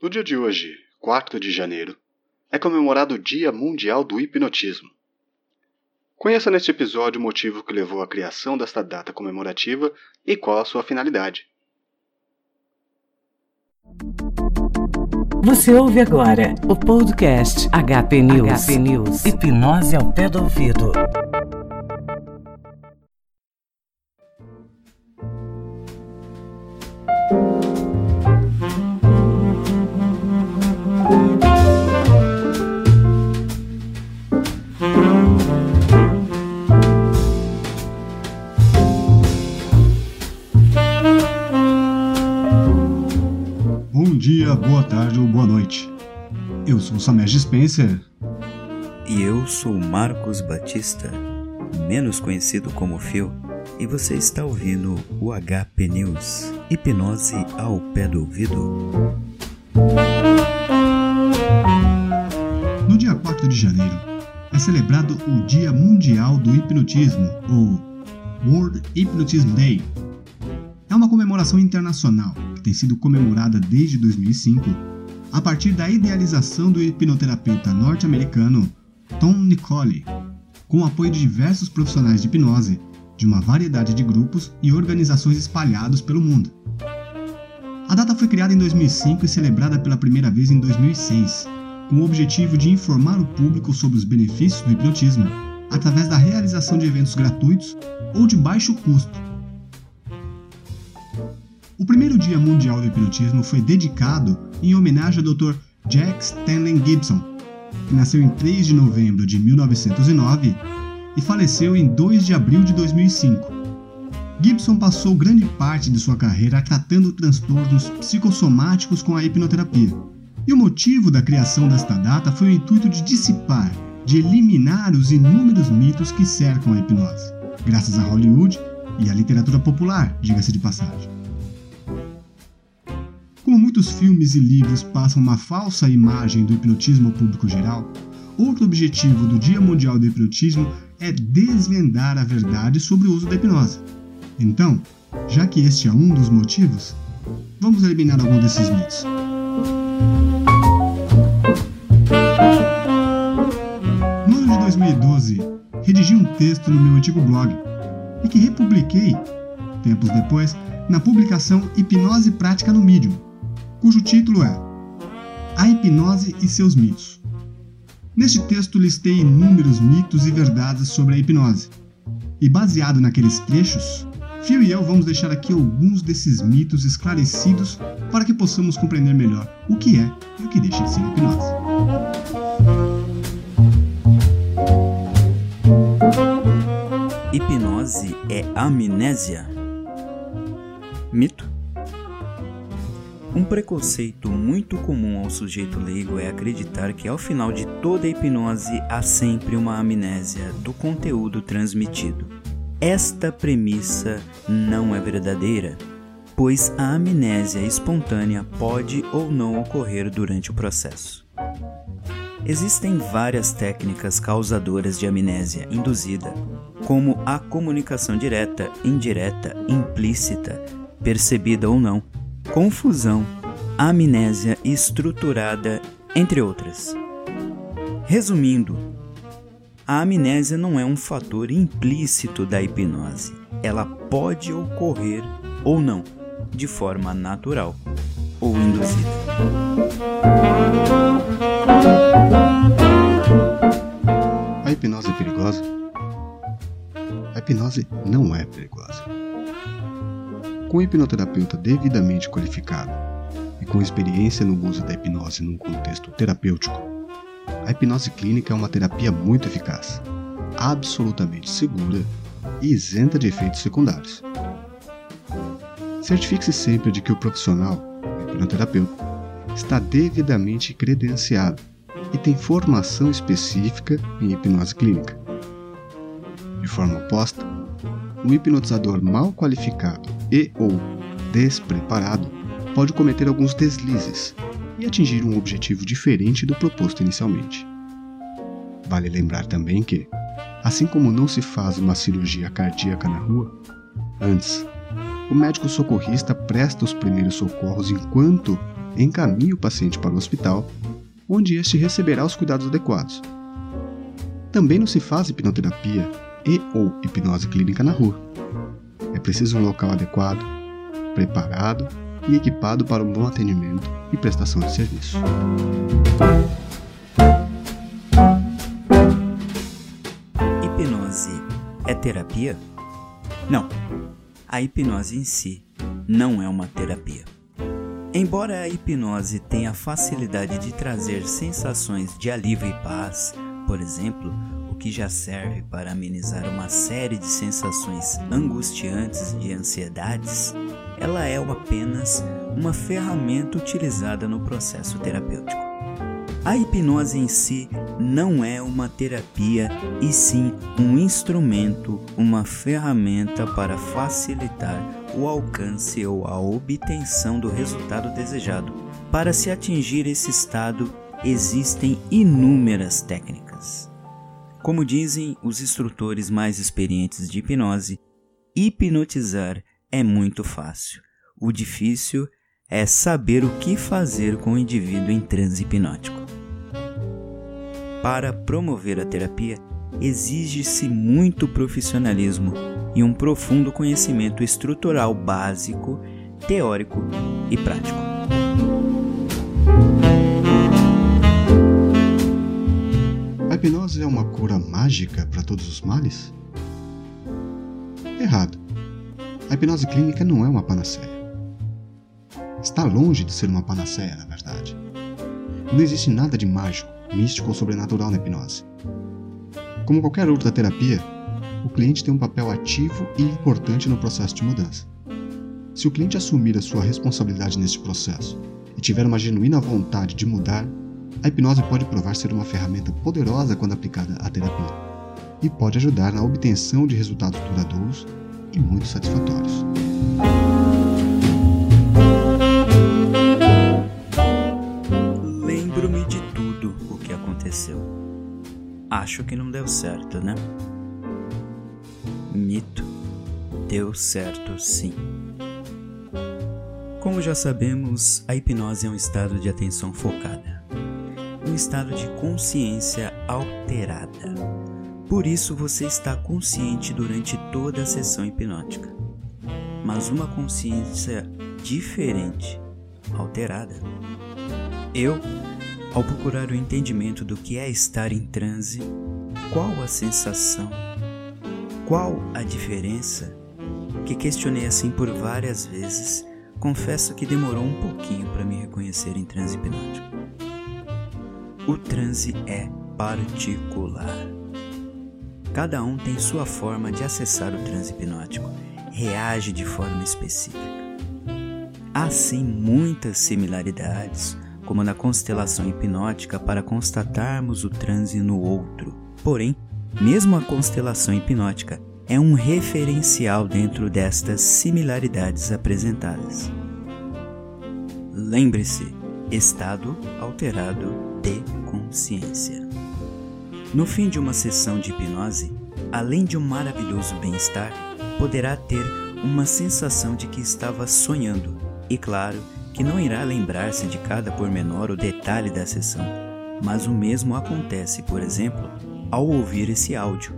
No dia de hoje, 4 de janeiro, é comemorado o Dia Mundial do Hipnotismo. Conheça neste episódio o motivo que levou à criação desta data comemorativa e qual a sua finalidade. Você ouve agora o podcast HP News. HP News. Hipnose ao pé do ouvido. Tarde ou boa noite. Eu sou o Samer Spencer. E eu sou Marcos Batista, menos conhecido como Phil, e você está ouvindo o HP News, hipnose ao pé do ouvido. No dia 4 de janeiro é celebrado o Dia Mundial do Hipnotismo, ou World Hypnotism Day. É uma comemoração internacional que tem sido comemorada desde 2005 a partir da idealização do hipnoterapeuta norte-americano Tom Nicole, com o apoio de diversos profissionais de hipnose de uma variedade de grupos e organizações espalhados pelo mundo. A data foi criada em 2005 e celebrada pela primeira vez em 2006, com o objetivo de informar o público sobre os benefícios do hipnotismo através da realização de eventos gratuitos ou de baixo custo o primeiro Dia Mundial do Hipnotismo foi dedicado em homenagem ao Dr. Jack Stanley Gibson, que nasceu em 3 de novembro de 1909 e faleceu em 2 de abril de 2005. Gibson passou grande parte de sua carreira tratando transtornos psicossomáticos com a hipnoterapia. E o motivo da criação desta data foi o intuito de dissipar, de eliminar os inúmeros mitos que cercam a hipnose, graças a Hollywood e à literatura popular, diga-se de passagem. Muitos filmes e livros passam uma falsa imagem do hipnotismo ao público geral, outro objetivo do Dia Mundial do Hipnotismo é desvendar a verdade sobre o uso da hipnose. Então, já que este é um dos motivos, vamos eliminar algum desses mitos. No ano de 2012, redigi um texto no meu antigo blog e que republiquei, tempos depois, na publicação Hipnose Prática no Medium, cujo título é A Hipnose e seus mitos. Neste texto listei inúmeros mitos e verdades sobre a hipnose. E baseado naqueles trechos, Phil e eu vamos deixar aqui alguns desses mitos esclarecidos para que possamos compreender melhor o que é e o que deixa de ser hipnose. Hipnose é amnésia? Mito? Um preconceito muito comum ao sujeito leigo é acreditar que ao final de toda hipnose há sempre uma amnésia do conteúdo transmitido. Esta premissa não é verdadeira, pois a amnésia espontânea pode ou não ocorrer durante o processo. Existem várias técnicas causadoras de amnésia induzida, como a comunicação direta, indireta, implícita, percebida ou não, confusão, amnésia estruturada, entre outras. Resumindo, a amnésia não é um fator implícito da hipnose. Ela pode ocorrer ou não, de forma natural ou induzida. A hipnose é perigosa? A hipnose não é perigosa. Com hipnoterapeuta devidamente qualificado e com experiência no uso da hipnose num contexto terapêutico, a hipnose clínica é uma terapia muito eficaz, absolutamente segura e isenta de efeitos secundários. Certifique-se sempre de que o profissional, o hipnoterapeuta, está devidamente credenciado e tem formação específica em hipnose clínica. De forma oposta, um hipnotizador mal qualificado e ou despreparado pode cometer alguns deslizes e atingir um objetivo diferente do proposto inicialmente. Vale lembrar também que, assim como não se faz uma cirurgia cardíaca na rua, antes, o médico socorrista presta os primeiros socorros enquanto encaminhe o paciente para o hospital, onde este receberá os cuidados adequados. Também não se faz hipnoterapia e ou hipnose clínica na rua. É preciso um local adequado, preparado e equipado para um bom atendimento e prestação de serviço. Hipnose é terapia? Não. A hipnose em si não é uma terapia. Embora a hipnose tenha a facilidade de trazer sensações de alívio e paz, por exemplo, que já serve para amenizar uma série de sensações angustiantes e ansiedades, ela é apenas uma ferramenta utilizada no processo terapêutico. A hipnose em si não é uma terapia e sim um instrumento, uma ferramenta para facilitar o alcance ou a obtenção do resultado desejado. Para se atingir esse estado, existem inúmeras técnicas. Como dizem os instrutores mais experientes de hipnose, hipnotizar é muito fácil. O difícil é saber o que fazer com o indivíduo em transe hipnótico. Para promover a terapia, exige-se muito profissionalismo e um profundo conhecimento estrutural básico, teórico e prático. Hipnose é uma cura mágica para todos os males? Errado. A hipnose clínica não é uma panaceia. Está longe de ser uma panaceia, na verdade. Não existe nada de mágico místico ou sobrenatural na hipnose. Como qualquer outra terapia, o cliente tem um papel ativo e importante no processo de mudança. Se o cliente assumir a sua responsabilidade neste processo e tiver uma genuína vontade de mudar, a hipnose pode provar ser uma ferramenta poderosa quando aplicada à terapia e pode ajudar na obtenção de resultados duradouros e muito satisfatórios. aconteceu. Acho que não deu certo, né? Mito. Deu certo sim. Como já sabemos, a hipnose é um estado de atenção focada, um estado de consciência alterada. Por isso você está consciente durante toda a sessão hipnótica. Mas uma consciência diferente, alterada. Eu ao procurar o entendimento do que é estar em transe, qual a sensação, qual a diferença, que questionei assim por várias vezes, confesso que demorou um pouquinho para me reconhecer em transe hipnótico. O transe é particular. Cada um tem sua forma de acessar o transe hipnótico, reage de forma específica. Há sim muitas similaridades, como na constelação hipnótica, para constatarmos o transe no outro. Porém, mesmo a constelação hipnótica é um referencial dentro destas similaridades apresentadas. Lembre-se, estado alterado de consciência. No fim de uma sessão de hipnose, além de um maravilhoso bem-estar, poderá ter uma sensação de que estava sonhando e, claro, que não irá lembrar-se de cada pormenor ou detalhe da sessão, mas o mesmo acontece, por exemplo, ao ouvir esse áudio.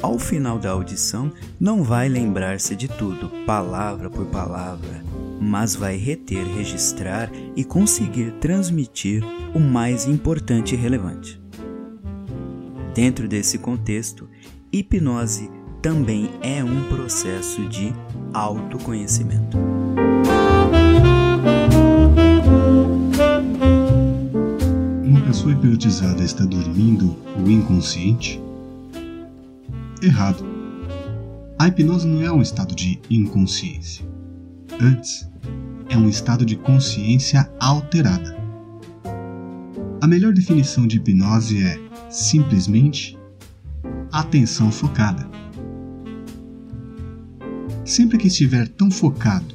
Ao final da audição, não vai lembrar-se de tudo, palavra por palavra, mas vai reter, registrar e conseguir transmitir o mais importante e relevante. Dentro desse contexto, hipnose também é um processo de autoconhecimento. pessoa hipnotizada está dormindo ou inconsciente? Errado. A hipnose não é um estado de inconsciência. Antes, é um estado de consciência alterada. A melhor definição de hipnose é simplesmente atenção focada. Sempre que estiver tão focado,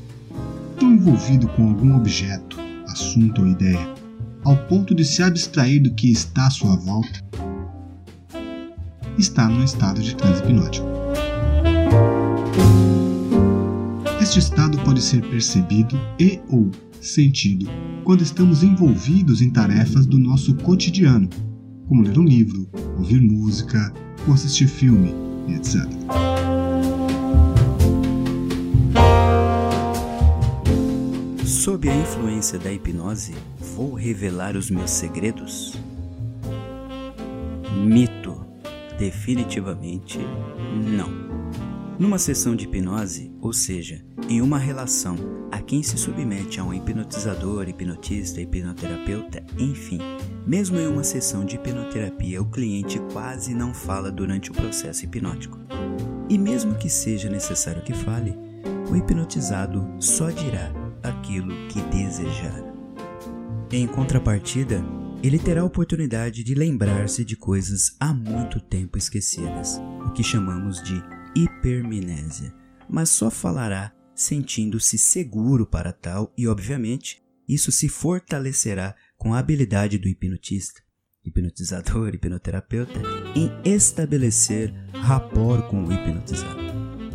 tão envolvido com algum objeto, assunto ou ideia, ao ponto de se abstrair do que está à sua volta, está num estado de transe hipnótico. Este estado pode ser percebido e ou sentido quando estamos envolvidos em tarefas do nosso cotidiano, como ler um livro, ouvir música ou assistir filme, etc. Sob a influência da hipnose, vou revelar os meus segredos? Mito. Definitivamente não. Numa sessão de hipnose, ou seja, em uma relação a quem se submete a um hipnotizador, hipnotista, hipnoterapeuta, enfim, mesmo em uma sessão de hipnoterapia, o cliente quase não fala durante o processo hipnótico. E mesmo que seja necessário que fale, o hipnotizado só dirá aquilo que desejar. Em contrapartida, ele terá a oportunidade de lembrar-se de coisas há muito tempo esquecidas, o que chamamos de hipermnésia, mas só falará sentindo-se seguro para tal e, obviamente, isso se fortalecerá com a habilidade do hipnotista, hipnotizador, hipnoterapeuta em estabelecer rapport com o hipnotizado.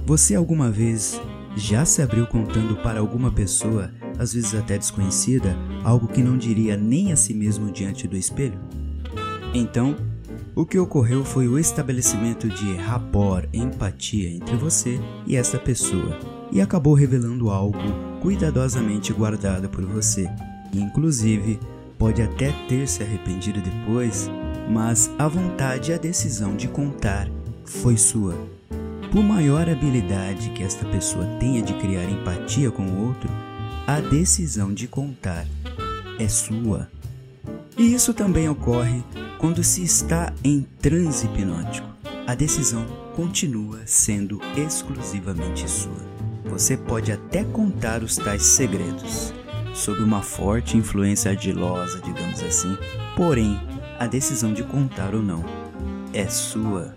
Você alguma vez já se abriu contando para alguma pessoa, às vezes até desconhecida, algo que não diria nem a si mesmo diante do espelho? Então, o que ocorreu foi o estabelecimento de rapport, empatia entre você e essa pessoa, e acabou revelando algo cuidadosamente guardado por você. Inclusive, pode até ter se arrependido depois, mas a vontade e a decisão de contar foi sua. Por maior habilidade que esta pessoa tenha de criar empatia com o outro, a decisão de contar é sua. E isso também ocorre quando se está em transe hipnótico. A decisão continua sendo exclusivamente sua. Você pode até contar os tais segredos, sob uma forte influência ardilosa, digamos assim, porém, a decisão de contar ou não é sua.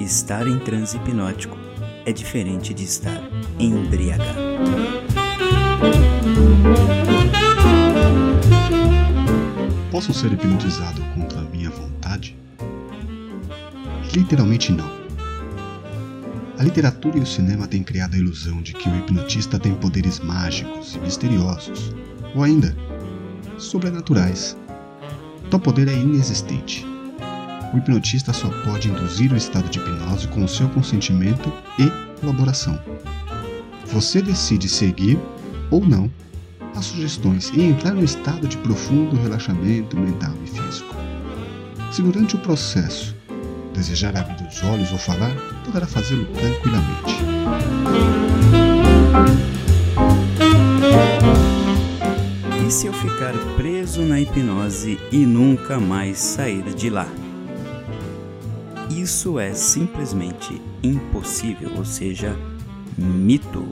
Estar em transe hipnótico é diferente de estar embriagado. Posso ser hipnotizado contra a minha vontade? Literalmente não. A literatura e o cinema têm criado a ilusão de que o hipnotista tem poderes mágicos e misteriosos, ou ainda, sobrenaturais. Tal poder é inexistente o hipnotista só pode induzir o estado de hipnose com o seu consentimento e colaboração. Você decide seguir ou não as sugestões e entrar no estado de profundo relaxamento mental e físico. Se durante o processo desejar abrir os olhos ou falar, poderá fazê-lo tranquilamente. E se eu ficar preso na hipnose e nunca mais sair de lá? Isso é simplesmente impossível, ou seja, mito.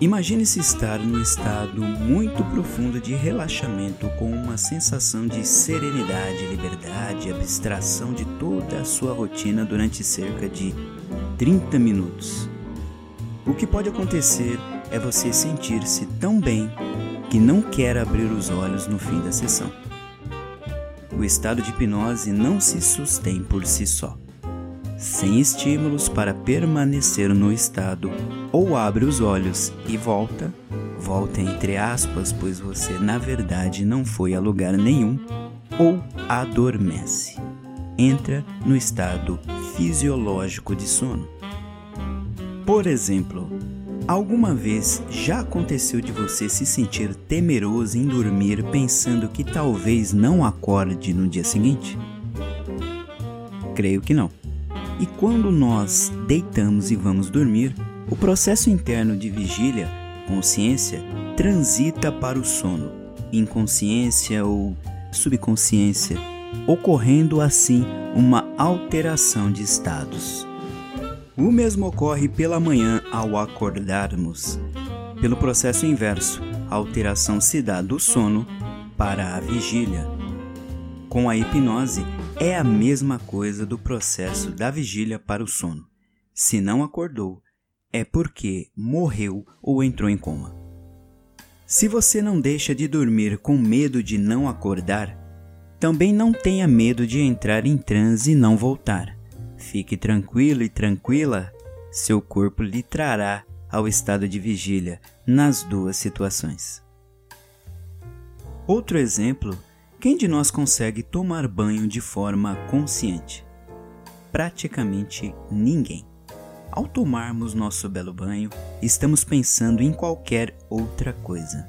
Imagine-se estar num estado muito profundo de relaxamento com uma sensação de serenidade, liberdade, abstração de toda a sua rotina durante cerca de 30 minutos. O que pode acontecer é você sentir-se tão bem que não quer abrir os olhos no fim da sessão o estado de hipnose não se sustém por si só. Sem estímulos para permanecer no estado, ou abre os olhos e volta, volta entre aspas, pois você na verdade não foi a lugar nenhum, ou adormece. Entra no estado fisiológico de sono. Por exemplo, Alguma vez já aconteceu de você se sentir temeroso em dormir pensando que talvez não acorde no dia seguinte? Creio que não. E quando nós deitamos e vamos dormir, o processo interno de vigília, consciência, transita para o sono, inconsciência ou subconsciência, ocorrendo assim uma alteração de estados. O mesmo ocorre pela manhã ao acordarmos. Pelo processo inverso, a alteração se dá do sono para a vigília. Com a hipnose, é a mesma coisa do processo da vigília para o sono. Se não acordou, é porque morreu ou entrou em coma. Se você não deixa de dormir com medo de não acordar, também não tenha medo de entrar em transe e não voltar. Fique tranquilo e tranquila, seu corpo lhe trará ao estado de vigília nas duas situações. Outro exemplo: quem de nós consegue tomar banho de forma consciente? Praticamente ninguém. Ao tomarmos nosso belo banho, estamos pensando em qualquer outra coisa.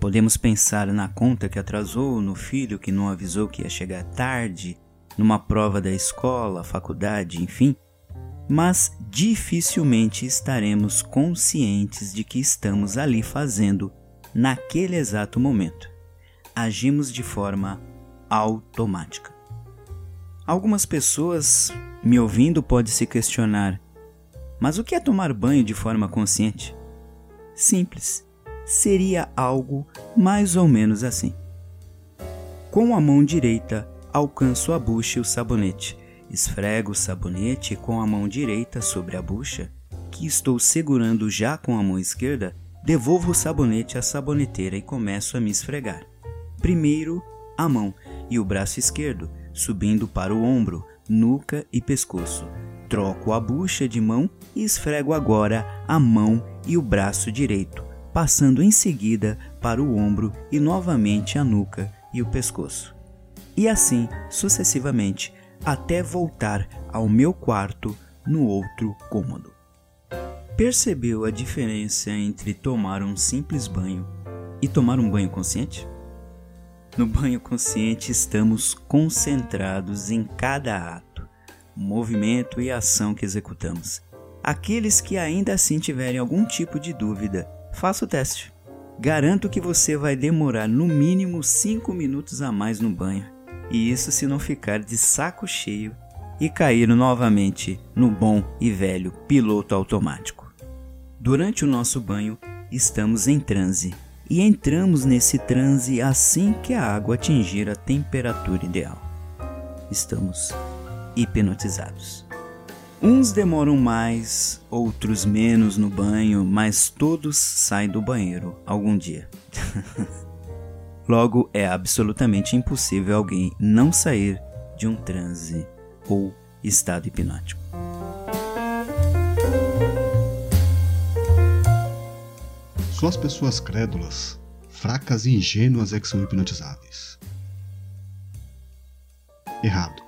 Podemos pensar na conta que atrasou, no filho que não avisou que ia chegar tarde, numa prova da escola, faculdade, enfim, mas dificilmente estaremos conscientes de que estamos ali fazendo naquele exato momento. Agimos de forma automática. Algumas pessoas me ouvindo podem se questionar: mas o que é tomar banho de forma consciente? Simples. Seria algo mais ou menos assim. Com a mão direita, alcanço a bucha e o sabonete. Esfrego o sabonete com a mão direita sobre a bucha, que estou segurando já com a mão esquerda, devolvo o sabonete à saboneteira e começo a me esfregar. Primeiro a mão e o braço esquerdo, subindo para o ombro, nuca e pescoço. Troco a bucha de mão e esfrego agora a mão e o braço direito, passando em seguida para o ombro e novamente a nuca e o pescoço. E assim sucessivamente até voltar ao meu quarto no outro cômodo. Percebeu a diferença entre tomar um simples banho e tomar um banho consciente? No banho consciente estamos concentrados em cada ato, movimento e ação que executamos. Aqueles que ainda assim tiverem algum tipo de dúvida, faça o teste. Garanto que você vai demorar no mínimo 5 minutos a mais no banho, e isso se não ficar de saco cheio e cair novamente no bom e velho piloto automático. Durante o nosso banho, estamos em transe e entramos nesse transe assim que a água atingir a temperatura ideal. Estamos hipnotizados. Uns demoram mais, outros menos no banho, mas todos saem do banheiro algum dia. Logo, é absolutamente impossível alguém não sair de um transe ou estado hipnótico. Só as pessoas crédulas, fracas e ingênuas é que são hipnotizáveis. Errado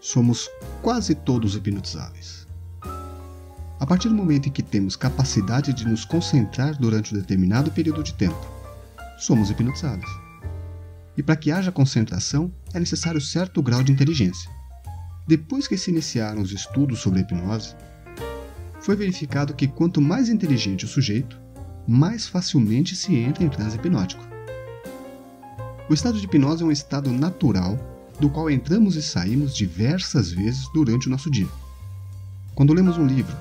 somos quase todos hipnotizáveis. A partir do momento em que temos capacidade de nos concentrar durante um determinado período de tempo, somos hipnotizados. E para que haja concentração, é necessário certo grau de inteligência. Depois que se iniciaram os estudos sobre a hipnose, foi verificado que quanto mais inteligente o sujeito, mais facilmente se entra em transe hipnótico. O estado de hipnose é um estado natural do qual entramos e saímos diversas vezes durante o nosso dia. Quando lemos um livro,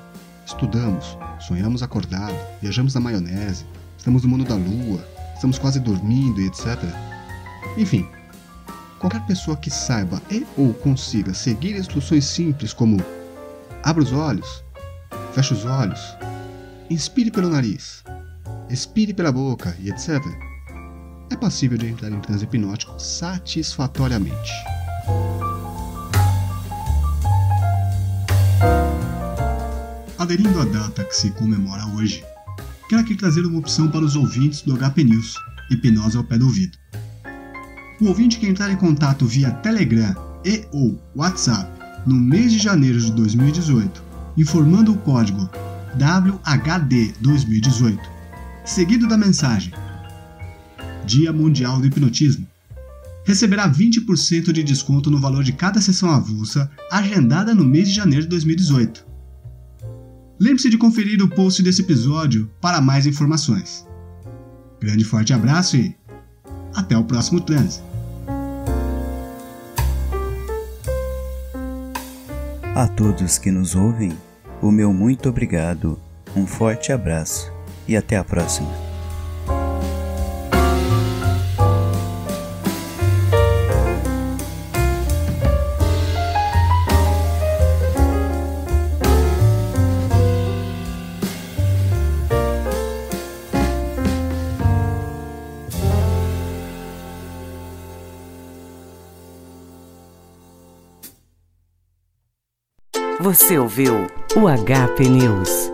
estudamos, sonhamos acordado, viajamos na maionese, estamos no mundo da lua, estamos quase dormindo e etc. Enfim, qualquer pessoa que saiba e ou consiga seguir instruções simples como abra os olhos, feche os olhos, inspire pelo nariz, expire pela boca e etc é passível de entrar em transe hipnótico satisfatoriamente. Aderindo à data que se comemora hoje, quero aqui trazer uma opção para os ouvintes do HP News, Hipnose ao pé do ouvido. O ouvinte que entrar em contato via Telegram e ou WhatsApp no mês de janeiro de 2018, informando o código WHD 2018, seguido da mensagem Dia Mundial do Hipnotismo, receberá 20% de desconto no valor de cada sessão avulsa agendada no mês de janeiro de 2018. Lembre-se de conferir o post desse episódio para mais informações. Grande forte abraço e até o próximo transe. A todos que nos ouvem, o meu muito obrigado, um forte abraço e até a próxima. Você ouviu o HP News.